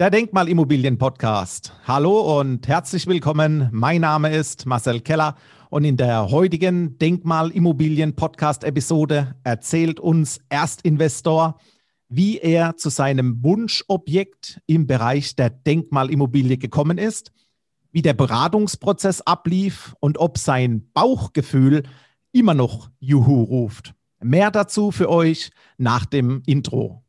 Der Denkmalimmobilien-Podcast. Hallo und herzlich willkommen. Mein Name ist Marcel Keller und in der heutigen Denkmalimmobilien-Podcast-Episode erzählt uns Erstinvestor, wie er zu seinem Wunschobjekt im Bereich der Denkmalimmobilie gekommen ist, wie der Beratungsprozess ablief und ob sein Bauchgefühl immer noch Juhu ruft. Mehr dazu für euch nach dem Intro.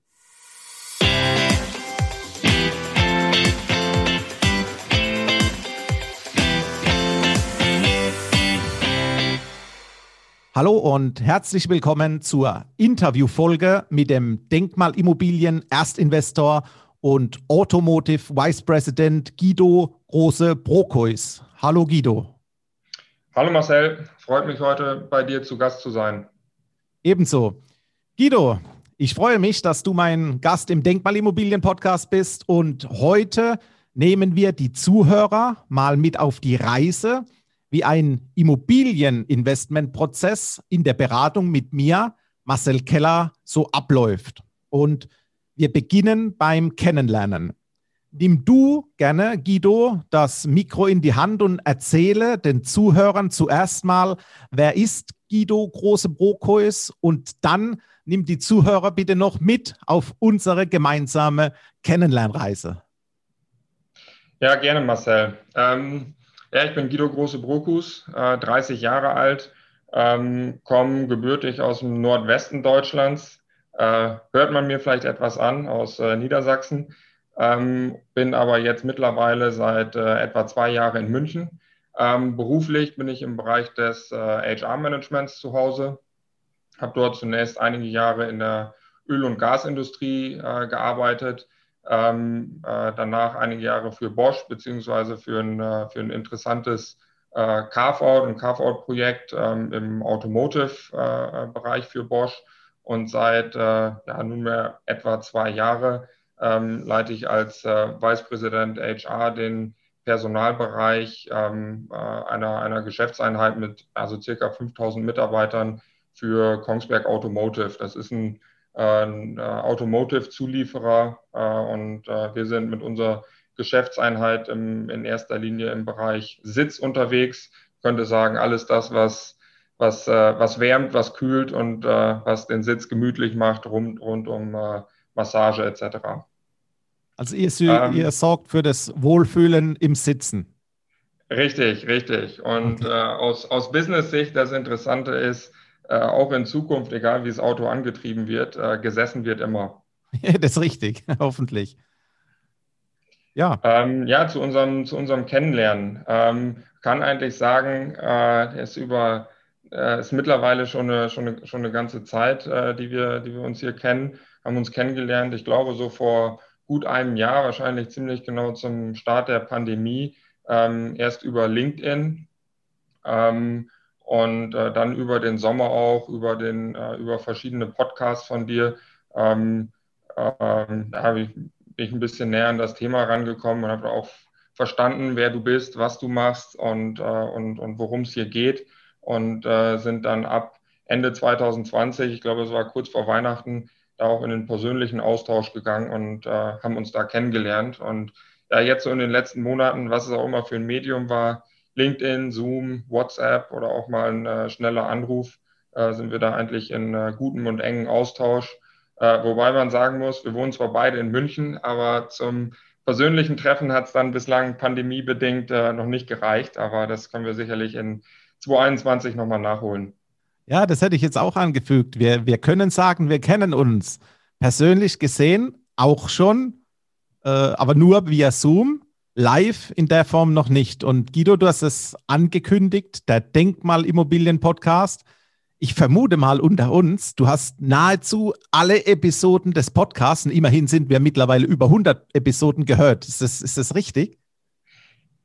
Hallo und herzlich willkommen zur Interviewfolge mit dem Denkmalimmobilien Erstinvestor und Automotive Vice President Guido Große Brokois. Hallo Guido. Hallo Marcel, freut mich heute bei dir zu Gast zu sein. Ebenso. Guido, ich freue mich, dass du mein Gast im Denkmalimmobilien Podcast bist und heute nehmen wir die Zuhörer mal mit auf die Reise wie ein Immobilieninvestmentprozess in der Beratung mit mir, Marcel Keller, so abläuft. Und wir beginnen beim Kennenlernen. Nimm du gerne, Guido, das Mikro in die Hand und erzähle den Zuhörern zuerst mal, wer ist Guido Große Brokois und dann nimm die Zuhörer bitte noch mit auf unsere gemeinsame Kennenlernreise. Ja, gerne, Marcel. Ähm, ja, ich bin Guido Große-Brokus, äh, 30 Jahre alt, ähm, komme gebürtig aus dem Nordwesten Deutschlands. Äh, hört man mir vielleicht etwas an aus äh, Niedersachsen, ähm, bin aber jetzt mittlerweile seit äh, etwa zwei Jahren in München. Ähm, beruflich bin ich im Bereich des HR-Managements äh, zu Hause, habe dort zunächst einige Jahre in der Öl- und Gasindustrie äh, gearbeitet, ähm, äh, danach einige Jahre für Bosch beziehungsweise für ein, äh, für ein interessantes äh, Carve-out und Carve-out-Projekt ähm, im Automotive-Bereich für Bosch. Und seit äh, ja, nunmehr etwa zwei Jahre ähm, leite ich als äh, Vice President HR den Personalbereich ähm, äh, einer, einer Geschäftseinheit mit also circa 5000 Mitarbeitern für Kongsberg Automotive. Das ist ein ein äh, Automotive-Zulieferer äh, und äh, wir sind mit unserer Geschäftseinheit im, in erster Linie im Bereich Sitz unterwegs. Ich könnte sagen, alles das, was, was, was wärmt, was kühlt und was den Sitz gemütlich macht, rund, rund um Massage etc. Also ihr, ähm, ihr sorgt für das Wohlfühlen im Sitzen. Richtig, richtig. Und okay. äh, aus, aus Business-Sicht das Interessante ist, äh, auch in Zukunft, egal wie das Auto angetrieben wird, äh, gesessen wird immer. das ist richtig, hoffentlich. Ja. Ähm, ja, zu unserem, zu unserem Kennenlernen. Ähm, kann eigentlich sagen, äh, ist über äh, ist mittlerweile schon eine, schon eine, schon eine ganze Zeit, äh, die, wir, die wir uns hier kennen, haben uns kennengelernt, ich glaube, so vor gut einem Jahr, wahrscheinlich ziemlich genau zum Start der Pandemie, ähm, erst über LinkedIn. Ähm, und äh, dann über den Sommer auch, über, den, äh, über verschiedene Podcasts von dir, ähm, ähm, da ich, bin ich ein bisschen näher an das Thema rangekommen und habe auch verstanden, wer du bist, was du machst und, äh, und, und worum es hier geht. Und äh, sind dann ab Ende 2020, ich glaube, es war kurz vor Weihnachten, da auch in den persönlichen Austausch gegangen und äh, haben uns da kennengelernt. Und ja, jetzt so in den letzten Monaten, was es auch immer für ein Medium war, LinkedIn, Zoom, WhatsApp oder auch mal ein äh, schneller Anruf, äh, sind wir da eigentlich in äh, gutem und engen Austausch. Äh, wobei man sagen muss, wir wohnen zwar beide in München, aber zum persönlichen Treffen hat es dann bislang pandemiebedingt äh, noch nicht gereicht, aber das können wir sicherlich in 2021 nochmal nachholen. Ja, das hätte ich jetzt auch angefügt. Wir, wir können sagen, wir kennen uns persönlich gesehen auch schon, äh, aber nur via Zoom live in der Form noch nicht. Und Guido, du hast es angekündigt, der Denkmalimmobilien-Podcast. Ich vermute mal unter uns, du hast nahezu alle Episoden des Podcasts, und immerhin sind wir mittlerweile über 100 Episoden gehört. Ist das, ist das richtig?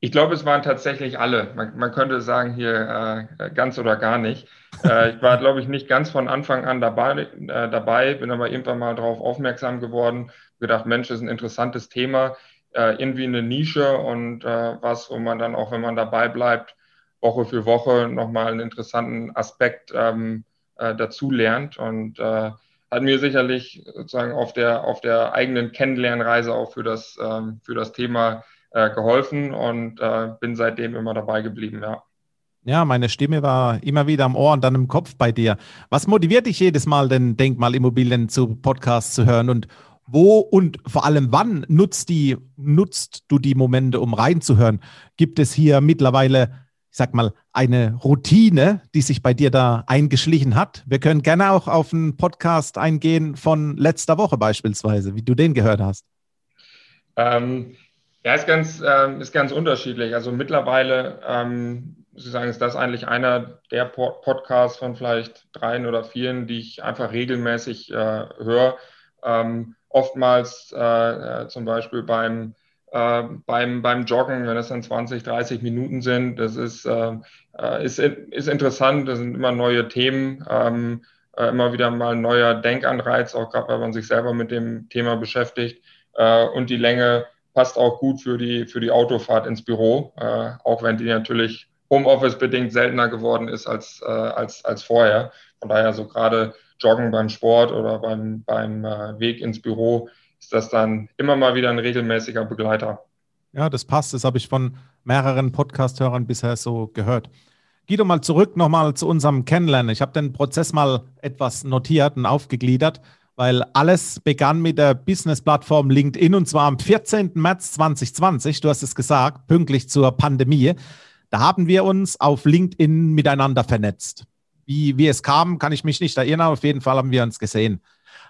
Ich glaube, es waren tatsächlich alle. Man, man könnte sagen, hier äh, ganz oder gar nicht. Äh, ich war, glaube ich, nicht ganz von Anfang an dabei, äh, dabei, bin aber irgendwann mal darauf aufmerksam geworden, gedacht, Mensch, das ist ein interessantes Thema äh, irgendwie eine Nische und äh, was, wo man dann auch, wenn man dabei bleibt, Woche für Woche nochmal einen interessanten Aspekt ähm, äh, dazu lernt und äh, hat mir sicherlich sozusagen auf der, auf der eigenen Kennenlernreise auch für das, ähm, für das Thema äh, geholfen und äh, bin seitdem immer dabei geblieben, ja. Ja, meine Stimme war immer wieder am Ohr und dann im Kopf bei dir. Was motiviert dich jedes Mal, den Denkmalimmobilien zu Podcasts zu hören und wo und vor allem wann nutzt, die, nutzt du die Momente, um reinzuhören? Gibt es hier mittlerweile, ich sag mal, eine Routine, die sich bei dir da eingeschlichen hat? Wir können gerne auch auf einen Podcast eingehen von letzter Woche beispielsweise, wie du den gehört hast. Ähm, ja, ist ganz, ähm, ist ganz unterschiedlich. Also mittlerweile, ähm, muss ich sagen, ist das eigentlich einer der Podcasts von vielleicht dreien oder vieren, die ich einfach regelmäßig äh, höre. Ähm, oftmals äh, äh, zum Beispiel beim, äh, beim, beim Joggen, wenn es dann 20, 30 Minuten sind. Das ist, äh, äh, ist, ist interessant, das sind immer neue Themen, ähm, immer wieder mal ein neuer Denkanreiz, auch gerade wenn man sich selber mit dem Thema beschäftigt. und die Länge passt auch gut für die, für die Autofahrt ins Büro, äh, auch wenn die natürlich Homeoffice-bedingt seltener geworden ist als, äh, als, als vorher. Von daher so gerade Joggen beim Sport oder beim, beim äh, Weg ins Büro ist das dann immer mal wieder ein regelmäßiger Begleiter. Ja, das passt. Das habe ich von mehreren Podcast-Hörern bisher so gehört. Guido, mal zurück nochmal zu unserem Kennenlernen. Ich habe den Prozess mal etwas notiert und aufgegliedert weil alles begann mit der Business-Plattform LinkedIn und zwar am 14. März 2020. Du hast es gesagt, pünktlich zur Pandemie. Da haben wir uns auf LinkedIn miteinander vernetzt. Wie, wie es kam, kann ich mich nicht erinnern. Auf jeden Fall haben wir uns gesehen.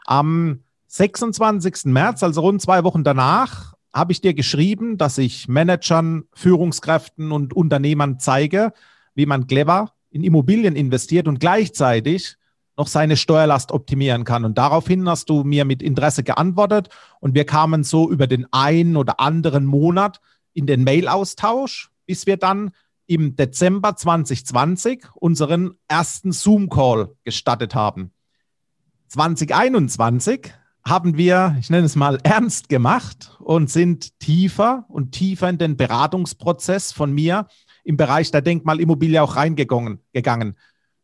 Am 26. März, also rund zwei Wochen danach, habe ich dir geschrieben, dass ich Managern, Führungskräften und Unternehmern zeige, wie man clever in Immobilien investiert und gleichzeitig noch seine Steuerlast optimieren kann. Und daraufhin hast du mir mit Interesse geantwortet und wir kamen so über den einen oder anderen Monat in den Mail-Austausch, bis wir dann im Dezember 2020 unseren ersten Zoom-Call gestattet haben. 2021 haben wir, ich nenne es mal, ernst gemacht und sind tiefer und tiefer in den Beratungsprozess von mir im Bereich der Denkmalimmobilie auch reingegangen.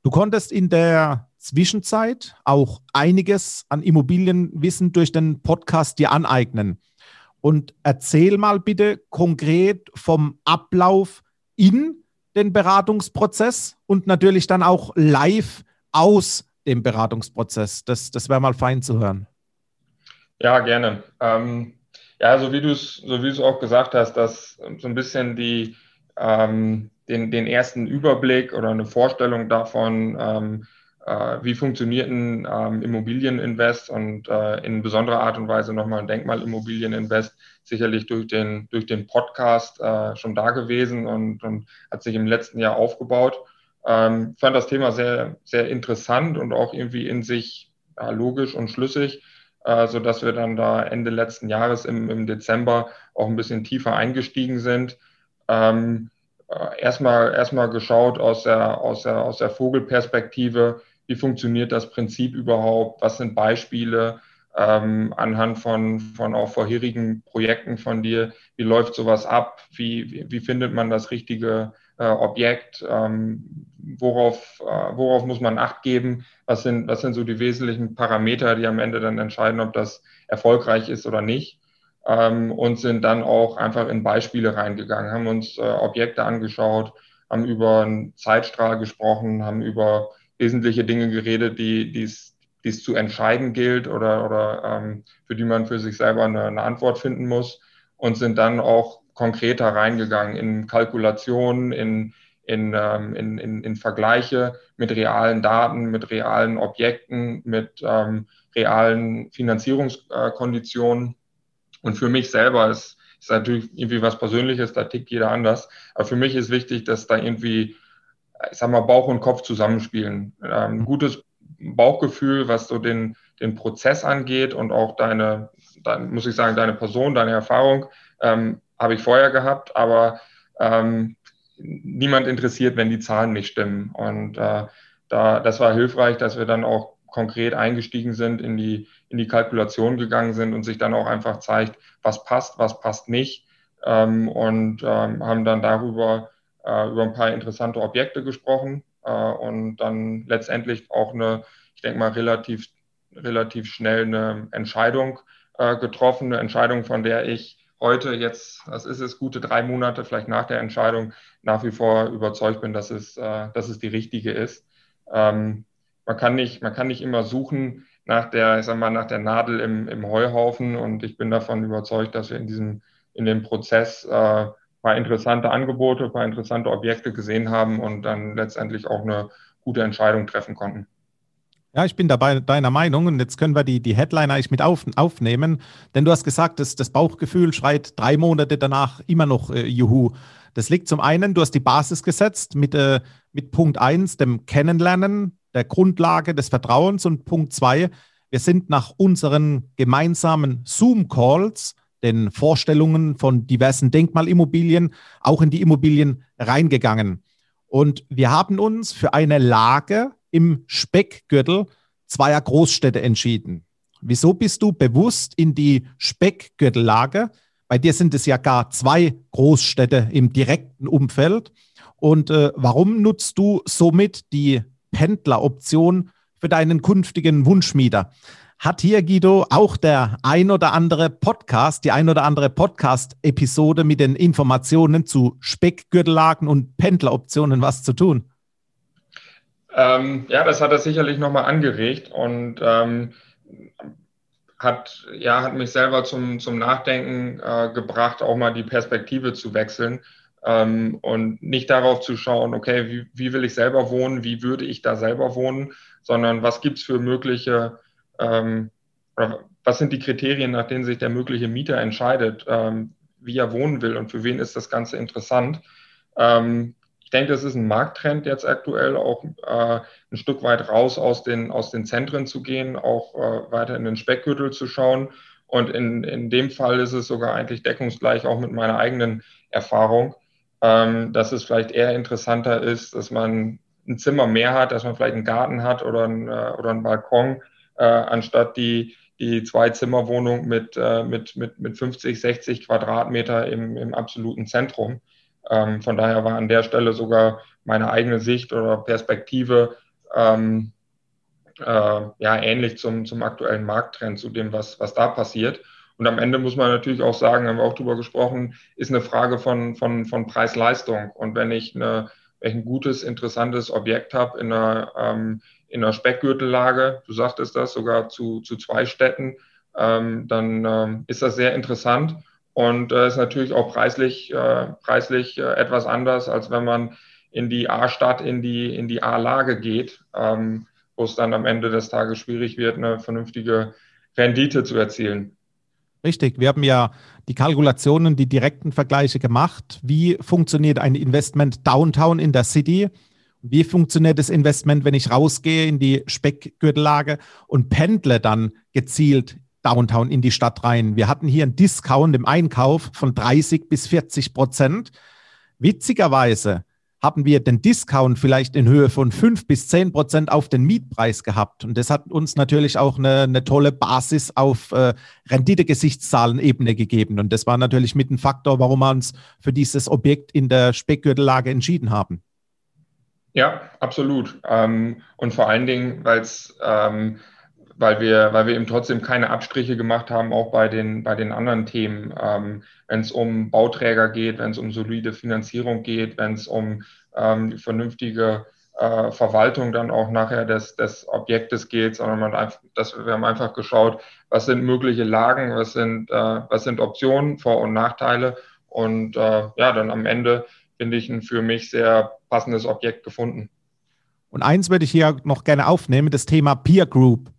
Du konntest in der Zwischenzeit auch einiges an Immobilienwissen durch den Podcast dir aneignen. Und erzähl mal bitte konkret vom Ablauf in den Beratungsprozess und natürlich dann auch live aus dem Beratungsprozess. Das, das wäre mal fein zu hören. Ja, gerne. Ähm, ja, so wie du es so auch gesagt hast, dass so ein bisschen die, ähm, den, den ersten Überblick oder eine Vorstellung davon, ähm, äh, wie funktioniert ein ähm, Immobilieninvest und äh, in besonderer Art und Weise nochmal ein Denkmalimmobilieninvest, sicherlich durch den, durch den Podcast äh, schon da gewesen und, und hat sich im letzten Jahr aufgebaut. Ähm, fand das Thema sehr, sehr interessant und auch irgendwie in sich ja, logisch und schlüssig, äh, sodass wir dann da Ende letzten Jahres im, im Dezember auch ein bisschen tiefer eingestiegen sind. Ähm, äh, erstmal, erstmal geschaut aus der, aus der, aus der Vogelperspektive, wie funktioniert das Prinzip überhaupt, was sind Beispiele ähm, anhand von, von auch vorherigen Projekten von dir, wie läuft sowas ab, wie, wie, wie findet man das richtige äh, Objekt, ähm, worauf, äh, worauf muss man Acht geben, was sind, was sind so die wesentlichen Parameter, die am Ende dann entscheiden, ob das erfolgreich ist oder nicht. Ähm, und sind dann auch einfach in Beispiele reingegangen, haben uns äh, Objekte angeschaut, haben über einen Zeitstrahl gesprochen, haben über wesentliche Dinge geredet, die es zu entscheiden gilt oder, oder ähm, für die man für sich selber eine, eine, Antwort finden muss und sind dann auch konkreter reingegangen in Kalkulationen, in, in, ähm, in, in, in, Vergleiche mit realen Daten, mit realen Objekten, mit ähm, realen Finanzierungskonditionen. Und für mich selber ist, ist natürlich irgendwie was Persönliches, da tickt jeder anders. Aber für mich ist wichtig, dass da irgendwie ich sag mal, Bauch und Kopf zusammenspielen. Ähm, mhm. gutes Bauchgefühl, was so den, den Prozess angeht und auch deine, dein, muss ich sagen, deine Person, deine Erfahrung ähm, habe ich vorher gehabt, aber ähm, niemand interessiert, wenn die Zahlen nicht stimmen. Und äh, da, das war hilfreich, dass wir dann auch konkret eingestiegen sind, in die, in die Kalkulation gegangen sind und sich dann auch einfach zeigt, was passt, was passt nicht. Ähm, und ähm, haben dann darüber äh, über ein paar interessante Objekte gesprochen und dann letztendlich auch eine, ich denke mal, relativ relativ schnell eine Entscheidung äh, getroffen, eine Entscheidung, von der ich heute jetzt, was ist es, gute drei Monate vielleicht nach der Entscheidung nach wie vor überzeugt bin, dass es, äh, dass es die richtige ist. Ähm, man, kann nicht, man kann nicht immer suchen nach der, ich sag mal, nach der Nadel im, im Heuhaufen und ich bin davon überzeugt, dass wir in diesem, in dem Prozess äh, paar interessante Angebote, paar interessante Objekte gesehen haben und dann letztendlich auch eine gute Entscheidung treffen konnten. Ja, ich bin dabei deiner Meinung und jetzt können wir die, die Headline eigentlich mit auf, aufnehmen, denn du hast gesagt, dass das Bauchgefühl schreit drei Monate danach immer noch äh, Juhu. Das liegt zum einen, du hast die Basis gesetzt mit, äh, mit Punkt 1, dem Kennenlernen, der Grundlage des Vertrauens und Punkt 2, wir sind nach unseren gemeinsamen Zoom-Calls, den Vorstellungen von diversen Denkmalimmobilien, auch in die Immobilien reingegangen. Und wir haben uns für eine Lage im Speckgürtel zweier Großstädte entschieden. Wieso bist du bewusst in die Speckgürtellage? Bei dir sind es ja gar zwei Großstädte im direkten Umfeld. Und äh, warum nutzt du somit die Pendleroption für deinen künftigen Wunschmieter? Hat hier, Guido, auch der ein oder andere Podcast, die ein oder andere Podcast-Episode mit den Informationen zu Speckgürtellagen und Pendleroptionen was zu tun? Ähm, ja, das hat er sicherlich nochmal angeregt und ähm, hat, ja, hat mich selber zum, zum Nachdenken äh, gebracht, auch mal die Perspektive zu wechseln ähm, und nicht darauf zu schauen, okay, wie, wie will ich selber wohnen, wie würde ich da selber wohnen, sondern was gibt es für mögliche, ähm, was sind die Kriterien, nach denen sich der mögliche Mieter entscheidet, ähm, wie er wohnen will und für wen ist das Ganze interessant. Ähm, ich denke, das ist ein Markttrend jetzt aktuell, auch äh, ein Stück weit raus aus den, aus den Zentren zu gehen, auch äh, weiter in den Speckgürtel zu schauen. Und in, in dem Fall ist es sogar eigentlich deckungsgleich auch mit meiner eigenen Erfahrung, ähm, dass es vielleicht eher interessanter ist, dass man ein Zimmer mehr hat, dass man vielleicht einen Garten hat oder, ein, äh, oder einen Balkon, äh, anstatt die, die Zwei-Zimmer-Wohnung mit, äh, mit, mit, mit 50, 60 Quadratmeter im, im absoluten Zentrum. Ähm, von daher war an der Stelle sogar meine eigene Sicht oder Perspektive ähm, äh, ja ähnlich zum, zum aktuellen Markttrend, zu dem, was, was da passiert. Und am Ende muss man natürlich auch sagen, haben wir auch drüber gesprochen, ist eine Frage von, von, von Preis-Leistung. Und wenn ich, eine, wenn ich ein gutes, interessantes Objekt habe in einer, ähm, in einer Speckgürtellage, du sagtest das, sogar zu, zu zwei Städten, ähm, dann ähm, ist das sehr interessant. Und äh, ist natürlich auch preislich, äh, preislich äh, etwas anders, als wenn man in die A-Stadt, in die, in die A-Lage geht, ähm, wo es dann am Ende des Tages schwierig wird, eine vernünftige Rendite zu erzielen. Richtig, wir haben ja die Kalkulationen, die direkten Vergleiche gemacht. Wie funktioniert ein Investment Downtown in der City? Wie funktioniert das Investment, wenn ich rausgehe in die Speckgürtellage und pendle dann gezielt Downtown in die Stadt rein. Wir hatten hier einen Discount im Einkauf von 30 bis 40 Prozent. Witzigerweise haben wir den Discount vielleicht in Höhe von 5 bis 10 Prozent auf den Mietpreis gehabt. Und das hat uns natürlich auch eine, eine tolle Basis auf äh, Rendite-Gesichtszahlen-Ebene gegeben. Und das war natürlich mit ein Faktor, warum wir uns für dieses Objekt in der Speckgürtellage entschieden haben. Ja, absolut. Ähm, und vor allen Dingen, weil es ähm, weil wir, weil wir eben trotzdem keine Abstriche gemacht haben, auch bei den, bei den anderen Themen, ähm, wenn es um Bauträger geht, wenn es um solide Finanzierung geht, wenn es um ähm, vernünftige äh, Verwaltung dann auch nachher des, des Objektes geht, sondern man einfach, das, wir haben einfach geschaut, was sind mögliche Lagen, was sind, äh, was sind Optionen, Vor- und Nachteile und äh, ja, dann am Ende finde ich ein für mich sehr passendes Objekt gefunden. Und eins würde ich hier noch gerne aufnehmen, das Thema Peer Group.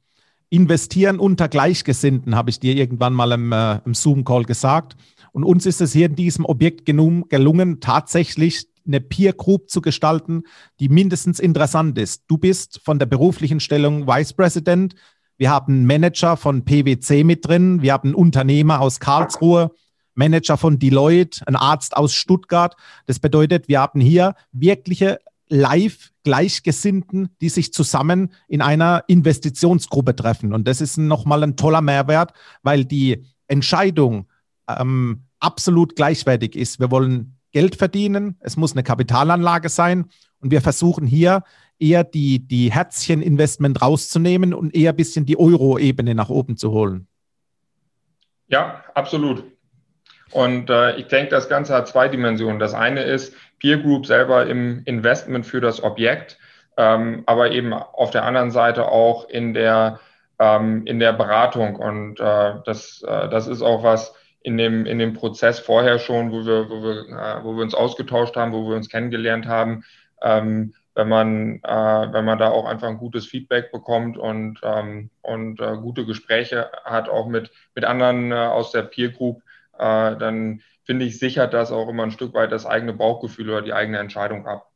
Investieren unter Gleichgesinnten, habe ich dir irgendwann mal im, äh, im Zoom-Call gesagt. Und uns ist es hier in diesem Objekt gelungen, tatsächlich eine Peer Group zu gestalten, die mindestens interessant ist. Du bist von der beruflichen Stellung Vice President. Wir haben einen Manager von PwC mit drin. Wir haben einen Unternehmer aus Karlsruhe, Manager von Deloitte, ein Arzt aus Stuttgart. Das bedeutet, wir haben hier wirkliche Live-Gleichgesinnten, die sich zusammen in einer Investitionsgruppe treffen. Und das ist nochmal ein toller Mehrwert, weil die Entscheidung ähm, absolut gleichwertig ist. Wir wollen Geld verdienen, es muss eine Kapitalanlage sein und wir versuchen hier eher die, die Herzchen-Investment rauszunehmen und eher ein bisschen die Euro-Ebene nach oben zu holen. Ja, absolut. Und äh, ich denke, das Ganze hat zwei Dimensionen. Das eine ist Peer Group selber im Investment für das Objekt, ähm, aber eben auf der anderen Seite auch in der, ähm, in der Beratung. Und äh, das, äh, das ist auch was in dem, in dem Prozess vorher schon, wo wir, wo, wir, äh, wo wir uns ausgetauscht haben, wo wir uns kennengelernt haben. Ähm, wenn man, äh, wenn man da auch einfach ein gutes Feedback bekommt und, ähm, und äh, gute Gespräche hat, auch mit, mit anderen äh, aus der Peer Group, äh, dann finde ich, sichert das auch immer ein Stück weit das eigene Bauchgefühl oder die eigene Entscheidung ab.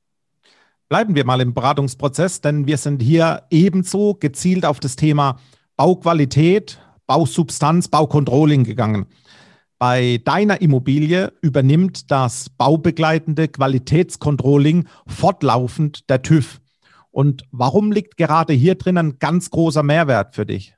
Bleiben wir mal im Beratungsprozess, denn wir sind hier ebenso gezielt auf das Thema Bauqualität, Bausubstanz, Baucontrolling gegangen. Bei deiner Immobilie übernimmt das baubegleitende Qualitätscontrolling fortlaufend der TÜV. Und warum liegt gerade hier drin ein ganz großer Mehrwert für dich?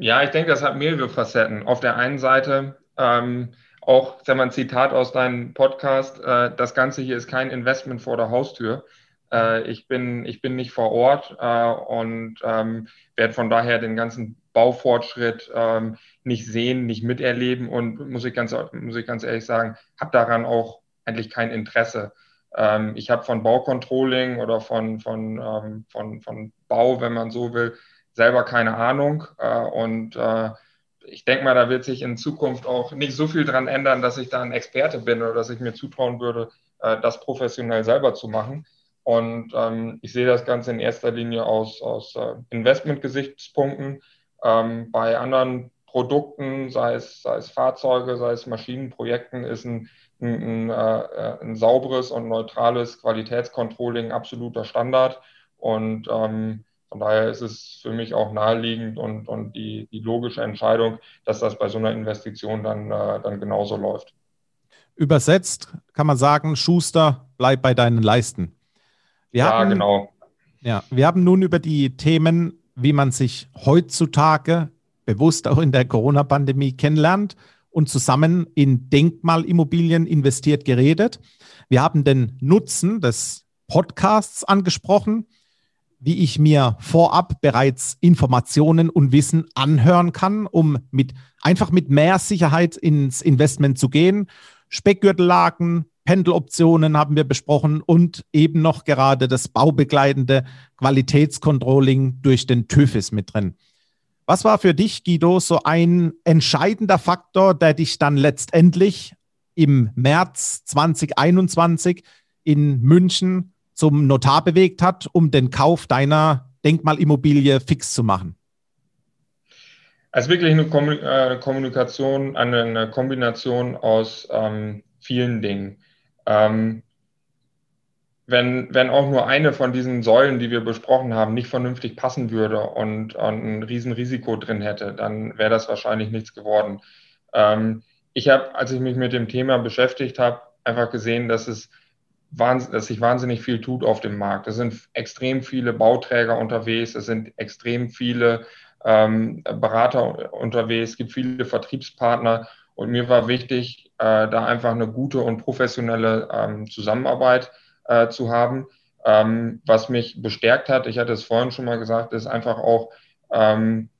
Ja, ich denke, das hat mehrere Facetten. Auf der einen Seite ähm, auch, sagen wir ein Zitat aus deinem Podcast, äh, das Ganze hier ist kein Investment vor der Haustür. Äh, ich, bin, ich bin nicht vor Ort äh, und ähm, werde von daher den ganzen Baufortschritt ähm, nicht sehen, nicht miterleben und muss ich ganz, muss ich ganz ehrlich sagen, habe daran auch eigentlich kein Interesse. Ähm, ich habe von Baucontrolling oder von, von, ähm, von, von Bau, wenn man so will, selber keine Ahnung. Äh, und äh, ich denke mal, da wird sich in Zukunft auch nicht so viel dran ändern, dass ich da ein Experte bin oder dass ich mir zutrauen würde, äh, das professionell selber zu machen. Und ähm, ich sehe das Ganze in erster Linie aus, aus äh, Investmentgesichtspunkten. Ähm, bei anderen Produkten, sei es, sei es Fahrzeuge, sei es Maschinenprojekten, ist ein, ein, ein, äh, ein sauberes und neutrales Qualitätscontrolling absoluter Standard. Und ähm, von daher ist es für mich auch naheliegend und, und die, die logische Entscheidung, dass das bei so einer Investition dann, äh, dann genauso läuft. Übersetzt kann man sagen, Schuster, bleib bei deinen Leisten. Wir ja, haben, genau. Ja, wir haben nun über die Themen, wie man sich heutzutage bewusst auch in der Corona-Pandemie kennenlernt und zusammen in Denkmalimmobilien investiert geredet. Wir haben den Nutzen des Podcasts angesprochen wie ich mir vorab bereits Informationen und Wissen anhören kann, um mit einfach mit mehr Sicherheit ins Investment zu gehen. Speckgürtellagen, Pendeloptionen haben wir besprochen und eben noch gerade das baubegleitende Qualitätscontrolling durch den TÜV ist mit drin. Was war für dich, Guido, so ein entscheidender Faktor, der dich dann letztendlich im März 2021 in München zum Notar bewegt hat, um den Kauf deiner Denkmalimmobilie fix zu machen? Also wirklich eine äh, Kommunikation, eine Kombination aus ähm, vielen Dingen. Ähm, wenn, wenn auch nur eine von diesen Säulen, die wir besprochen haben, nicht vernünftig passen würde und, und ein Riesenrisiko drin hätte, dann wäre das wahrscheinlich nichts geworden. Ähm, ich habe, als ich mich mit dem Thema beschäftigt habe, einfach gesehen, dass es dass sich wahnsinnig viel tut auf dem Markt. Es sind extrem viele Bauträger unterwegs, es sind extrem viele ähm, Berater unterwegs, es gibt viele Vertriebspartner und mir war wichtig, äh, da einfach eine gute und professionelle ähm, Zusammenarbeit äh, zu haben. Ähm, was mich bestärkt hat, ich hatte es vorhin schon mal gesagt, ist einfach auch, ähm,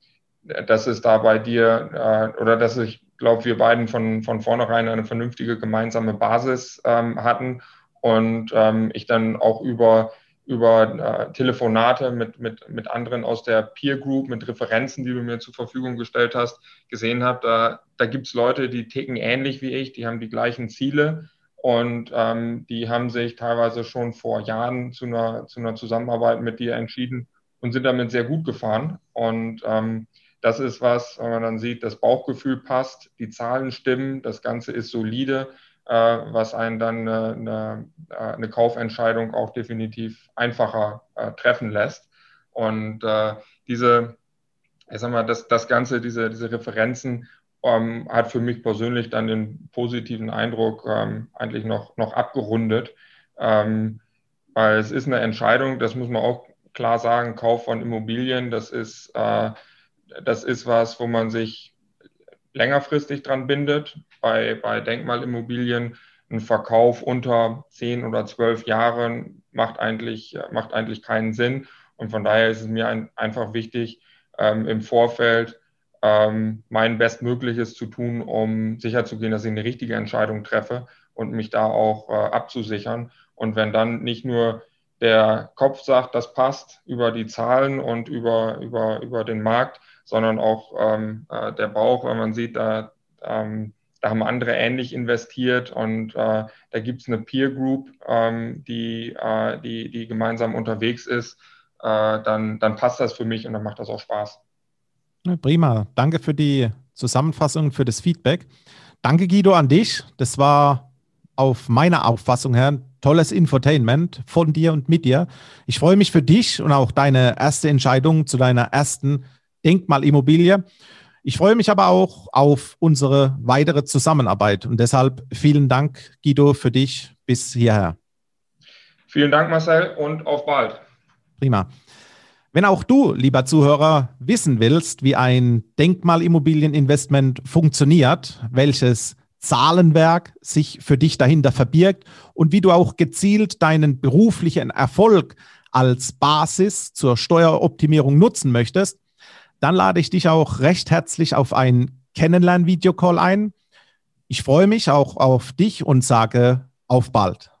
dass es da bei dir äh, oder dass ich glaube, wir beiden von, von vornherein eine vernünftige gemeinsame Basis ähm, hatten und ähm, ich dann auch über, über äh, Telefonate mit, mit, mit anderen aus der Peer Group, mit Referenzen, die du mir zur Verfügung gestellt hast, gesehen habe, da, da gibt es Leute, die ticken ähnlich wie ich, die haben die gleichen Ziele und ähm, die haben sich teilweise schon vor Jahren zu einer, zu einer Zusammenarbeit mit dir entschieden und sind damit sehr gut gefahren. Und ähm, das ist was, wenn man dann sieht, das Bauchgefühl passt, die Zahlen stimmen, das Ganze ist solide was einen dann eine, äh, eine, Kaufentscheidung auch definitiv einfacher äh, treffen lässt. Und diese, ich sag mal, das, das Ganze, diese, diese Referenzen ähm, hat für mich persönlich dann den positiven Eindruck ähm, eigentlich noch, noch abgerundet. Ähm, weil es ist eine Entscheidung, das muss man auch klar sagen, Kauf von Immobilien, das ist, äh, das ist was, wo man sich längerfristig dran bindet. Bei, bei Denkmalimmobilien ein Verkauf unter zehn oder zwölf Jahren macht eigentlich, macht eigentlich keinen Sinn. Und von daher ist es mir ein, einfach wichtig, ähm, im Vorfeld ähm, mein Bestmögliches zu tun, um sicherzugehen, dass ich eine richtige Entscheidung treffe und mich da auch äh, abzusichern. Und wenn dann nicht nur der Kopf sagt, das passt über die Zahlen und über, über, über den Markt, sondern auch ähm, äh, der Bauch, wenn man sieht, da, ähm, da haben andere ähnlich investiert und äh, da gibt es eine Peer Group, ähm, die, äh, die, die gemeinsam unterwegs ist, äh, dann, dann passt das für mich und dann macht das auch Spaß. Prima. Danke für die Zusammenfassung, für das Feedback. Danke, Guido, an dich. Das war auf meiner Auffassung her ein tolles Infotainment von dir und mit dir. Ich freue mich für dich und auch deine erste Entscheidung zu deiner ersten Denkmalimmobilie. Ich freue mich aber auch auf unsere weitere Zusammenarbeit und deshalb vielen Dank, Guido, für dich bis hierher. Vielen Dank, Marcel, und auf bald. Prima. Wenn auch du, lieber Zuhörer, wissen willst, wie ein Denkmalimmobilieninvestment funktioniert, welches Zahlenwerk sich für dich dahinter verbirgt und wie du auch gezielt deinen beruflichen Erfolg als Basis zur Steueroptimierung nutzen möchtest, dann lade ich dich auch recht herzlich auf ein Kennenlern-Videocall ein. Ich freue mich auch auf dich und sage auf bald.